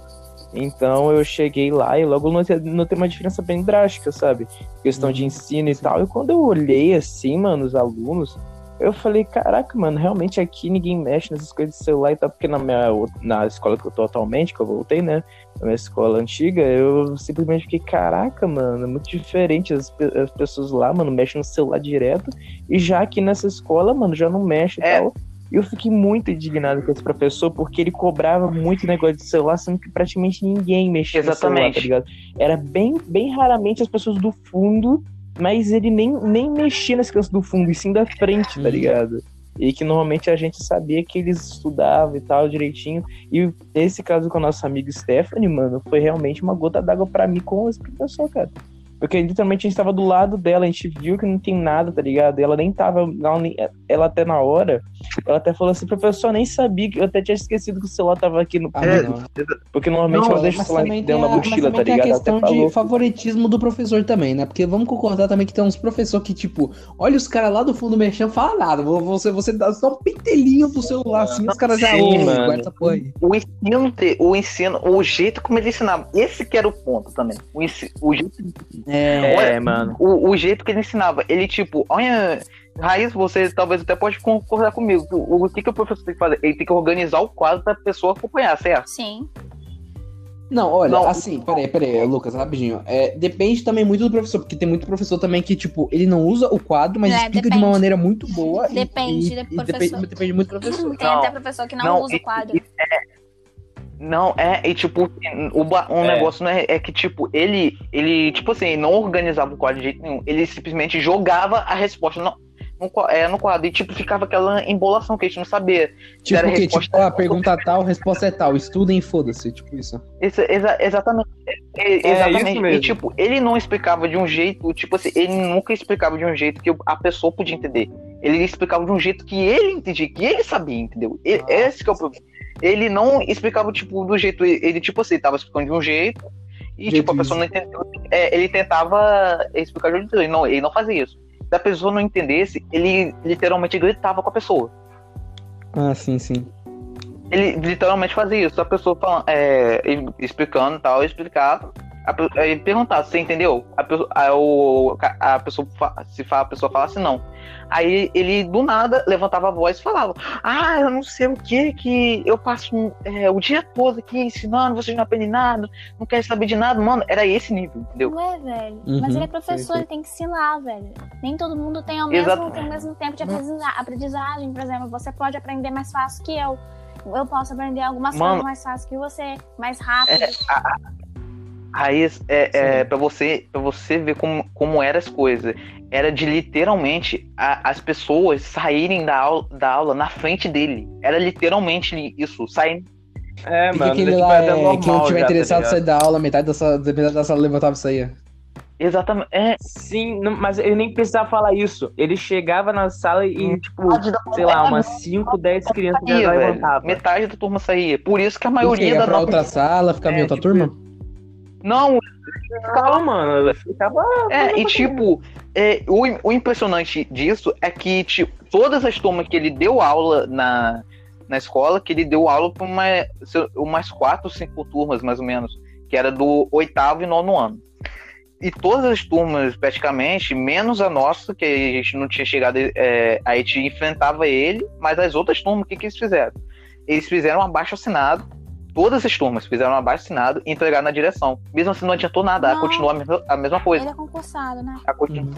Então eu cheguei lá e logo notei, notei uma diferença bem drástica, sabe? Questão de ensino e tal. E quando eu olhei assim, mano, os alunos, eu falei, caraca, mano, realmente aqui ninguém mexe nessas coisas de celular e tal, porque na minha na escola que eu tô atualmente, que eu voltei, né? Na minha escola antiga, eu simplesmente fiquei, caraca, mano, é muito diferente. As, as pessoas lá, mano, mexem no celular direto. E já aqui nessa escola, mano, já não mexe e É. tal. E eu fiquei muito indignado com esse professor, porque ele cobrava muito negócio de celular, sendo que praticamente ninguém mexia no celular, Exatamente. tá ligado? Era bem, bem raramente as pessoas do fundo, mas ele nem, nem mexia nas crianças do fundo, e sim da frente, tá ligado? E que normalmente a gente sabia que eles estudavam e tal, direitinho. E esse caso com a nossa amiga Stephanie, mano, foi realmente uma gota d'água pra mim com esse professor, cara. Porque literalmente a gente tava do lado dela, a gente viu que não tem nada, tá ligado? E ela nem tava. Ela, nem- ela até na hora, ela até falou assim, professor, eu nem sabia, que eu até tinha esquecido que o celular tava aqui no. Ah, É, não. Porque normalmente Não, ela deixa o celular dentro da mochila, também tá tem a ligado? Ela questão até falou. de favoritismo do professor também, né? Porque vamos concordar também que tem uns professores que, tipo, olha os caras lá do fundo mexendo, fala nada. Você, você dá só um pentelinho do celular assim, os caras já ouvem, mano. guarda essa porra aí. O ensino, o ensino, o jeito como ele ensinava, esse que era o ponto também. O, ensi- o jeito É, É, Olha, mano. o, o jeito que ele ensinava. Ele, tipo, olha, Raiz, você talvez até pode concordar comigo. O, o que, que o professor tem que fazer? Ele tem que organizar o quadro pra pessoa acompanhar, certo? Sim. Não, olha, Não. assim, peraí, peraí, Lucas, rapidinho. É, depende também muito do professor, porque tem muito professor também que, tipo, ele não usa o quadro, mas É, explica de depende. uma maneira muito boa. e- Depende e, do e professor. depende, depende muito do professor. Tem Não, até professor que não, não, usa o e- quadro. Não, é, e tipo, o, um É. negócio não é, é que, tipo, ele, ele, tipo assim, ele não organizava o quadro de jeito nenhum. Ele simplesmente jogava a resposta no, no, é, no quadro. E, tipo, ficava aquela embolação que a gente não sabia. Tipo Era o quê? resposta- Tipo, ah, pergunta tal, resposta é tal. Estudem e foda-se, tipo isso. Exa- exa- exatamente. É, É, exatamente. isso mesmo. E, tipo, ele não explicava de um jeito, tipo assim, ele nunca explicava de um jeito que a pessoa podia entender. Ele explicava de um jeito que ele entendia, que ele sabia, entendeu? E- Ah. esse que é o problema. Ele não explicava, tipo, do jeito. Ele, tipo assim, tava explicando de um jeito. E, Jeito tipo, a pessoa não entendeu. É, ele tentava explicar de outro jeito. Ele não, ele não fazia isso. Se a pessoa não entendesse, ele literalmente gritava com a pessoa. Ah, sim, sim. Ele literalmente fazia isso. A pessoa falando, é, explicando tal, explicava. A, pe- aí perguntava, você entendeu? A, a, o- a pessoa, fa- se fa- a pessoa falasse não. Aí ele, do nada, levantava a voz e falava: Ah, eu não sei o que, que eu passo é, o dia todo aqui ensinando, vocês não aprendem nada, não querem saber de nada. Mano, era esse nível, entendeu? Não é, velho. Uhum, Mas ele é sim, professor, sim. ele tem que ensinar, velho. Nem todo mundo tem o mesmo, Exato. tem o mesmo tempo de aprendiza- aprendizagem. Por exemplo, você pode aprender mais fácil que eu. Eu posso aprender algumas Mano. coisas mais fácil que você, mais rápido. Raiz, é, é para você, pra você ver como, como eram as coisas. Era de literalmente a- as pessoas saírem da aula, da aula na frente dele. Era literalmente isso, saindo. É, Porque mano. aquele tipo, lá, é normal quem não tiver já, tá interessado em ligado? sair da aula, metade da sala, metade da sala levantava e saía. Exatamente. É, Sim, não- mas ele nem precisava falar isso. Ele chegava na sala e, tipo, sei lá, umas 5, 10 crianças já saía, velho. levantavam. Metade da turma saía. Por isso que a maioria Ia da pra nova- outra sala, ficava em É, outra tipo, turma? Não, Não, mano, ficava. É, e tipo, é, o, o impressionante disso é que, tipo, todas as turmas que ele deu aula na, na escola, que ele deu aula para uma, umas quatro, cinco turmas, mais ou menos, que era do oitavo e nono ano. E todas as turmas, praticamente, menos a nossa, que a gente não tinha chegado, é, a gente enfrentava ele, mas as outras turmas, o que, que eles fizeram? Eles fizeram um abaixo assinado, todas as turmas fizeram um abaixo assinado e entregaram na direção. Mesmo assim, não adiantou nada, Não. continuou a mesma, a mesma coisa. Ele é concursado, né? A continu-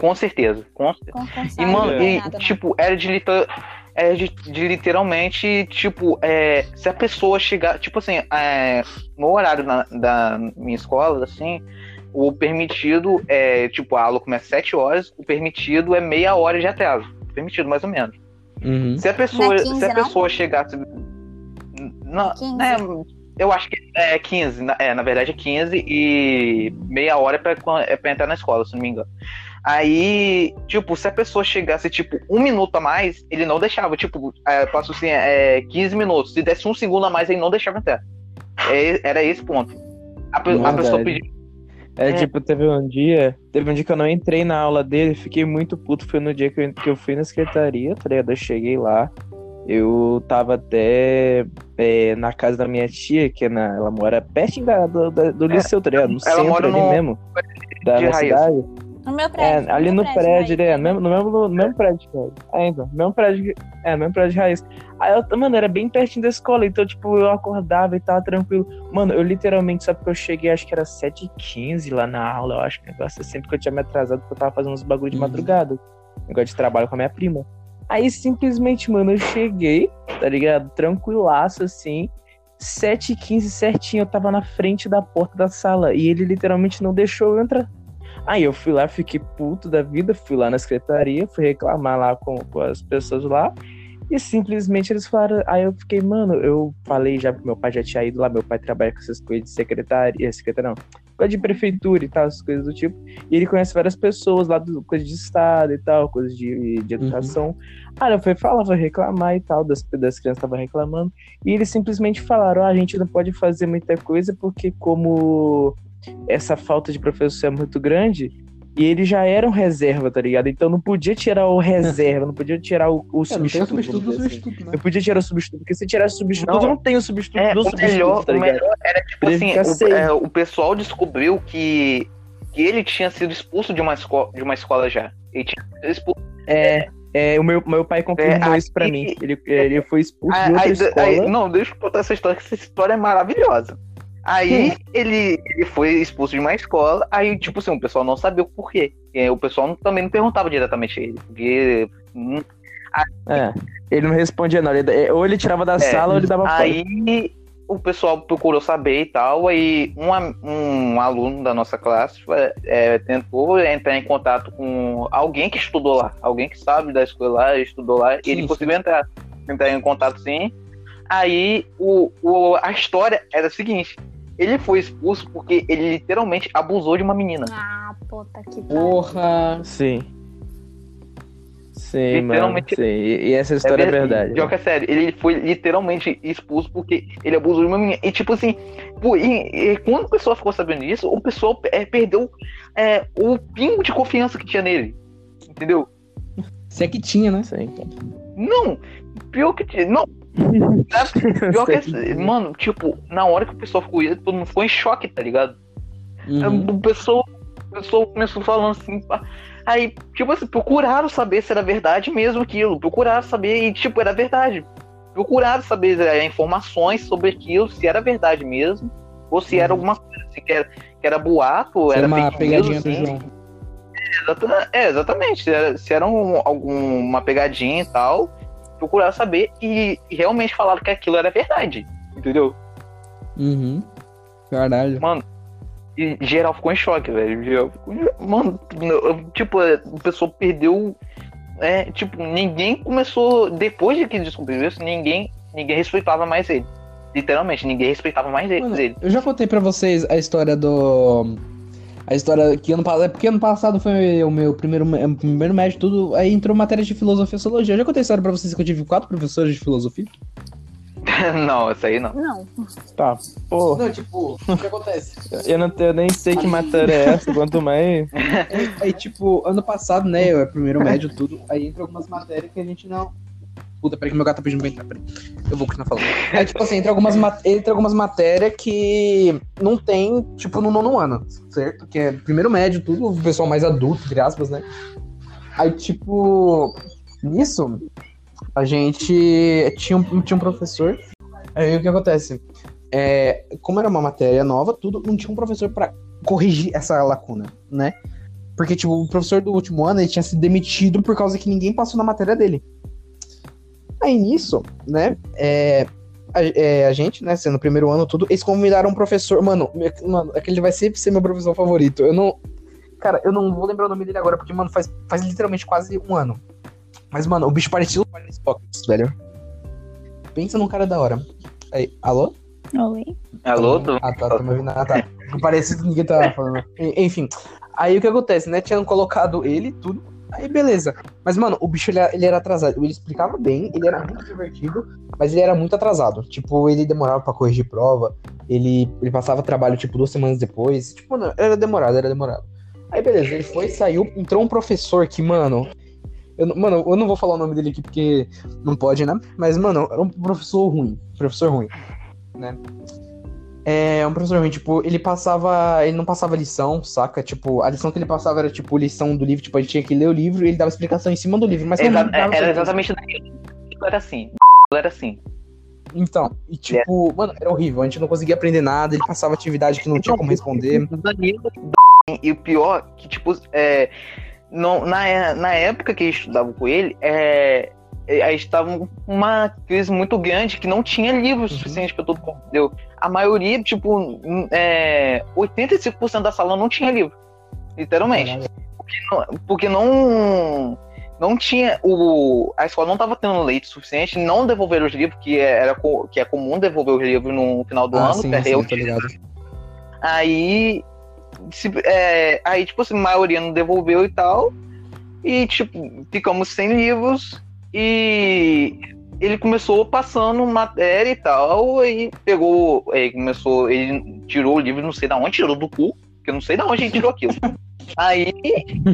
Com certeza. Com... Concursado. E, mano, não e, tem nada, não. tipo, era de, liter... era de, de literalmente, tipo, é, se a pessoa chegar, tipo assim, é, no horário na- da minha escola, assim, o permitido é, tipo, a aula começa às 7 horas, o permitido é meia hora de atraso. Permitido, mais ou menos. Uhum. Se a pessoa, Não é 15, se a não? pessoa chegasse. Não, 15? né, Eu acho que é 15, na- é, na verdade é 15 e meia hora é pra, é pra entrar na escola, se não me engano. Aí, tipo, se a pessoa chegasse, tipo, um minuto a mais, ele não deixava, tipo, é, passou assim, é, 15 minutos. Se desse um segundo a mais, ele não deixava entrar. É, era esse ponto. A, a pessoa pediu. É, É. tipo, teve um dia. Teve um dia que eu não entrei na aula dele, fiquei muito puto. Foi no dia que eu, que eu fui na secretaria, tá ligado? Eu cheguei lá. Eu tava até é, na casa da minha tia, que é na, ela mora pertinho da, do, da- do liceu, tá ligado? No ela centro mora ali no- mesmo. Da minha cidade. No meu prédio. É, ali no prédio, aí, né? No mesmo, no mesmo, no mesmo prédio, cara. É, então, no mesmo prédio, que- é, no mesmo prédio de raiz. Aí eu, mano, era bem pertinho da escola, então, tipo, eu acordava e tava tranquilo. Mano, eu literalmente, só porque eu cheguei, acho que era 7h15 lá na aula, eu acho que o negócio assim, porque eu tinha me atrasado, porque eu tava fazendo uns bagulho de Uhum. madrugada. Negócio de trabalho com a minha prima. Aí simplesmente, mano, eu cheguei, tá ligado? Tranquilaço, assim. 7h15 certinho, eu tava na frente da porta da sala. E ele literalmente não deixou eu entrar. Aí eu fui lá, fiquei puto da vida, fui lá na secretaria, fui reclamar lá com, com as pessoas lá. E simplesmente eles falaram. Aí eu fiquei, mano, eu falei já meu pai já tinha ido lá, meu pai trabalha com essas coisas de secretaria, secretária não, coisa de prefeitura e tal, essas coisas do tipo. E ele conhece várias pessoas lá, do, coisa de estado e tal, coisas de, de educação. Aí eu fui falar, vou reclamar e tal, das, das crianças estavam reclamando. E eles simplesmente falaram: ah, a gente não pode fazer muita coisa porque, como essa falta de professor é muito grande, e eles já eram reserva, tá ligado? Então não podia tirar o reserva, não podia tirar o, o É, não tem o substituto. substituto assim. substituto, né? Eu podia tirar o substituto, porque se tirar o substituto, Não. não, tem o substituto É, do o substituto, melhor, tá o ligado? melhor era tipo Ele assim, o, é, o pessoal descobriu que, que ele tinha sido expulso de uma, escola, de uma escola já. Ele tinha sido expulso. É, é, o meu, meu pai confirmou É, isso pra aí- mim. Ele, ele foi expulso de Aí- outra aí- escola. aí- não, deixa eu contar essa história, que essa história é maravilhosa. Aí ele, ele foi expulso de uma escola, aí, tipo assim, o pessoal não sabia o porquê. E o pessoal também não perguntava diretamente a ele. Porque. hum, É, ele não respondia não. Ele- é, ou ele tirava da sala ou ele dava fora. Aí o pessoal procurou saber e tal, aí um, um aluno da nossa classe é, tentou entrar em contato com alguém que estudou lá, alguém que sabe da escola lá, estudou lá, e ele conseguiu entrar, entrar em contato sim. Aí o, o, a história era a seguinte: ele foi expulso porque ele literalmente abusou de uma menina. Ah, puta que pariu. Porra. Sim. Sim, mano. Literalmente- Sim. E, e essa história é, ver- verdade. Pior que é sério, ele foi literalmente expulso porque ele abusou de uma menina. E tipo assim, pô, e, e quando o pessoal ficou sabendo disso, o pessoal é, perdeu é, o pingo de confiança que tinha nele. Entendeu? Se é que tinha, né? Sim. Não, pior que tinha. Não, [LAUGHS] pior que mano, tipo, na hora que o pessoal ficou isso, todo mundo ficou em choque, tá ligado? Uhum. O pessoal, o pessoal começou falando assim. pá. Aí, tipo assim, procuraram saber se era verdade mesmo aquilo. Procuraram saber e, tipo, era verdade. Procuraram saber é, informações sobre aquilo, se era verdade mesmo, ou se era Uhum. alguma coisa assim, que era, que era boato, é era uma pegadinha news, do assim. João. Exata- É, exatamente. Se era, se era um- alguma pegadinha e tal, procuraram saber e, e realmente falaram que aquilo era verdade. Entendeu? Uhum. Caralho. E geral ficou em choque, velho. Mano, tipo, o pessoal perdeu. É, tipo, ninguém começou. Depois de que descobriu isso, ninguém, ninguém respeitava mais ele. Literalmente, ninguém respeitava mais. Mano, ele. eu já contei pra vocês a história do. A história que ano passado. É porque ano passado foi o meu primeiro, primeiro médio, tudo. Aí entrou matéria de filosofia e sociologia. Eu já contei a história pra vocês que eu tive quatro professores de filosofia. [LAUGHS] não, essa aí não. Não. Tá, pô. Não, tipo, o que acontece? Eu, não, eu nem sei que matéria é essa, quanto mais. Aí, [LAUGHS] tipo, ano passado, né, eu é primeiro médio, tudo, aí entra algumas matérias que a gente não... Puta, peraí que meu gato tá pedindo pra entrar, peraí. Eu vou continuar falando. Aí, tipo assim, entra algumas, ma- entra algumas matérias que não tem, tipo, no nono ano, certo? Que é primeiro médio, tudo, o pessoal mais adulto, entre aspas, né? Aí, tipo, nisso, a gente tinha um, tinha um professor, aí o que acontece? É, como era uma matéria nova, tudo, não tinha um professor pra corrigir essa lacuna, né? Porque, tipo, o professor do último ano ele tinha sido demitido por causa que ninguém passou na matéria dele. Aí nisso, né, é, a, é, a gente, né, sendo o primeiro ano, tudo, eles convidaram um professor. Mano, mano, aquele vai sempre ser meu professor favorito. Eu não. Cara, eu não vou lembrar o nome dele agora, porque, mano, faz, faz literalmente quase um ano. Mas, mano, o bicho parecia o Sócrates, velho. Pensa num cara da hora. Aí, alô? Oi. Alô, tu? Ah, tá, tá me ouvindo. Ah, tá. Parece que ninguém tá falando. En- Enfim. Aí o que acontece, né? Tinham colocado ele tudo. Aí beleza. Mas, mano, o bicho ele, era- ele era atrasado. Ele explicava bem, ele era muito divertido, mas ele era muito atrasado. Tipo, ele demorava pra corrigir prova. Ele, ele passava trabalho, tipo, duas semanas depois. Tipo, mano, era demorado, era demorado. Aí beleza, ele foi, saiu, entrou um professor que, mano. Eu, não- mano, eu não vou falar o nome dele aqui porque não pode, né? Mas, mano, era um professor ruim. Professor ruim. Né? É um professor ruim, tipo, ele passava. Ele não passava lição, saca? Tipo, a lição que ele passava era, tipo, lição do livro, tipo, a gente tinha que ler o livro e ele dava explicação em cima do livro. Mas não Exa- era certeza. exatamente daquilo. Era assim. Era assim. Então, e tipo, mano, era horrível. A gente não conseguia aprender nada, ele passava atividade que não tinha como responder. E o pior, que, tipo, é, não, na, é- na época que eu estudava com ele, é, é, a gente estava uma crise muito grande que não tinha livro suficiente para todo mundo, entendeu? A maioria, tipo, é, 85% da sala não tinha livro, literalmente. Caralho. Porque não não tinha o a escola não estava tendo leite suficiente, não devolveram os livros que era co- que é comum devolver os livros no final do Ah, ano, sim, sim. Aí, se- é, aí, tipo assim, a maioria não devolveu e tal. E, tipo, ficamos sem livros. E ele começou passando matéria e tal. Aí pegou, aí começou, ele tirou o livro, não sei da onde, tirou do cu, que eu não sei da onde ele tirou aquilo. [LAUGHS] Aí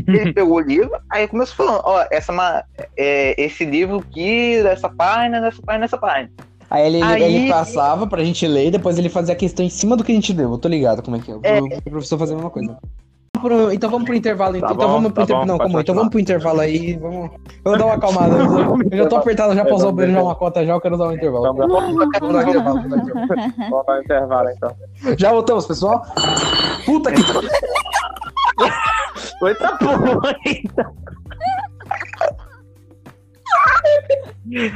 ele pegou o livro, aí começou falando, ó, essa, é, esse livro aqui, dessa página, dessa página, dessa página. Aí ele, Aí- ele passava pra gente ler e depois ele fazia a questão em cima do que a gente deu. Eu tô ligado como é que é. O, É. o professor fazia a mesma coisa. Pro- então vamos pro intervalo. Então, Tá então bom, vamos pro tá intervalo. bom, Não, calma. Então vamos pro intervalo aí. Vamos, vamos dar uma acalmada. [LAUGHS] Eu já tô apertado já pra usar o banheiro já uma cota já. Eu quero dar um intervalo. Vamos dar- Vamos dar um intervalo. vamos dar um intervalo. [LAUGHS] Vamos dar um intervalo, então. Já voltamos, pessoal? Puta que. Eita porra, eita.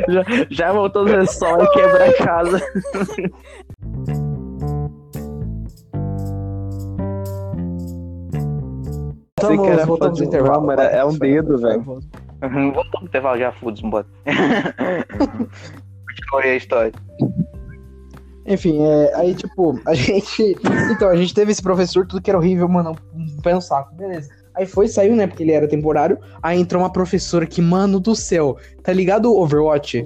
Já, já voltou o sol e quebra a casa. Voltamos, voltamos do intervalo. Câmera, é um dedo, velho. Voltamos pro intervalo já, foda-se, bora. [LAUGHS] Continua aí a história. Enfim, é, aí, tipo, a [LAUGHS] gente. Então, a gente teve esse professor, tudo que era horrível, mano, um pé no saco, beleza. Aí foi, saiu, né? Porque ele era temporário. Aí entrou uma professora que, mano do céu, tá ligado o Overwatch?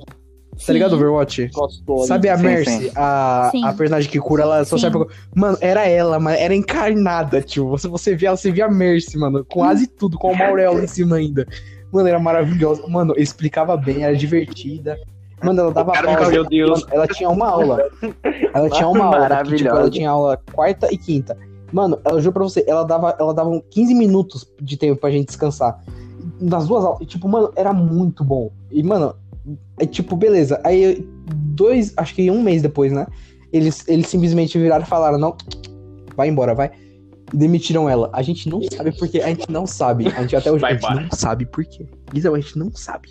Tá ligado o Overwatch? Gostoso. Sabe a Sim, Mercy, sim. A, Sim. a personagem que cura, ela só Sim. serve pra... Mano, era ela, mas era encarnada, tio. Você, você via, você via a Mercy, mano, com quase tudo, com uma auréola em cima ainda. Mano, era maravilhosa. Mano, explicava bem, era divertida. Mano, ela dava pausa. Meu Deus. Mano, ela tinha uma aula. Ela tinha uma aula. Que, tipo, Maravilhosa. ela tinha aula quarta e quinta. Mano, eu juro pra você, ela dava, ela dava um 15 minutos de tempo pra gente descansar. Nas duas aulas. E, tipo, mano, era muito bom. E, mano, é tipo, beleza. Aí, dois, acho que um mês depois, né? Eles, eles simplesmente viraram e falaram: não, vai embora, vai. Demitiram ela. A gente não sabe por quê. A gente não sabe. A gente até hoje a gente não sabe por quê. Isso a gente não sabe.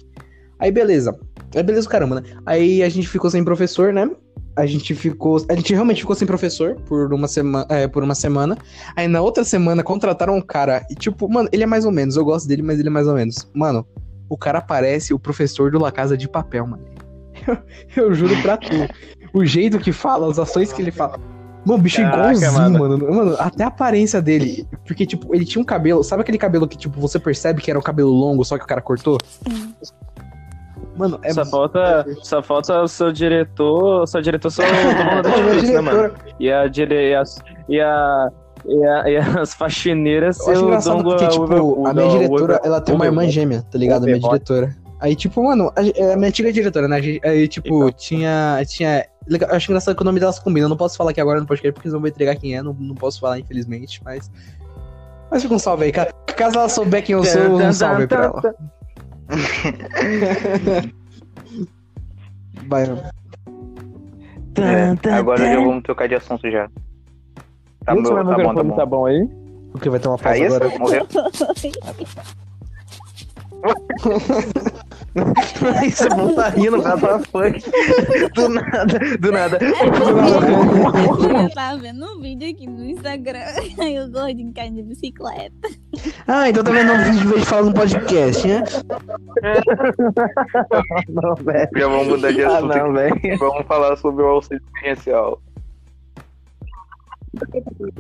Aí, beleza. Aí, beleza, caramba, né? Aí a gente ficou sem professor, né? A gente ficou. A gente realmente ficou sem professor por uma semana. É, por uma semana. Aí na outra semana contrataram um cara. E, tipo, mano, ele é mais ou menos. Eu gosto dele, mas ele é mais ou menos. Mano, o cara parece o professor do La Casa de Papel, mano. Eu, [LAUGHS] eu juro pra tu. O jeito que fala, as ações que ele fala. Mano, o bicho é Caraca, igualzinho, mano. mano. mano. Até a aparência dele. Porque, tipo, ele tinha um cabelo. Sabe aquele cabelo que, tipo, você percebe que era um cabelo longo, só que o cara cortou? Mano, é. Só falta, só falta o seu diretor, [LAUGHS] o seu diretor dono da Pô, minha Netflix, né, mano? diretora. E a, dire... e, e, a... E, a... e as faxineiras Eu acho o engraçado porque, da tipo, Uber- a minha diretora, Uber- ela tem uma irmã gêmea, tá ligado? A minha diretora. Aí, tipo, mano, a, é a minha antiga diretora, né? A Aí, tipo, Então. tinha. tinha legal- eu acho engraçado que o nome delas combina. Eu não posso falar aqui agora no podcast porque eles vão me entregar quem é. Não, não posso falar, infelizmente, mas. Mas fica um salve aí. Ca- Caso ela souber quem eu sou, um salve pra ela. [LAUGHS] Vai, É, agora já vamos trocar de assunto já. Tá, Gente, meu, meu tá bom, tá bom. tá bom aí? porque vai ter uma pausa Aí agora. morreu. [LAUGHS] Esse bom tá rindo, vai pra funk. Do nada, do nada. Eu tava vendo um vídeo aqui no Instagram. [LAUGHS] Aí o gordinho caindo de bicicleta. Ah, então tá vendo um vídeo em vez de falar no podcast, né? [LAUGHS] Não, velho. Já vamos mudar de Ah, assunto não, velho. aqui. Vamos falar sobre o auxílio emergencial.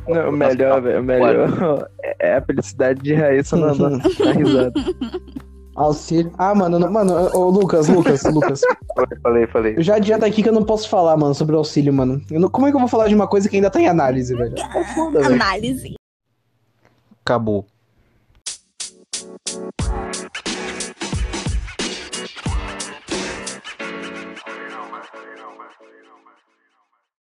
Não, o melhor, velho, o melhor [LAUGHS] é a felicidade de Raíssa na, na, na risada. [LAUGHS] Auxílio. Ah, mano, não- mano, ô Lucas, Lucas, Lucas. Falei, falei. Eu já adianto aqui que eu não posso falar, mano, sobre o auxílio, mano. Eu não- como é que eu vou falar de uma coisa que ainda tá em análise, velho? É foda, velho. Análise. Acabou.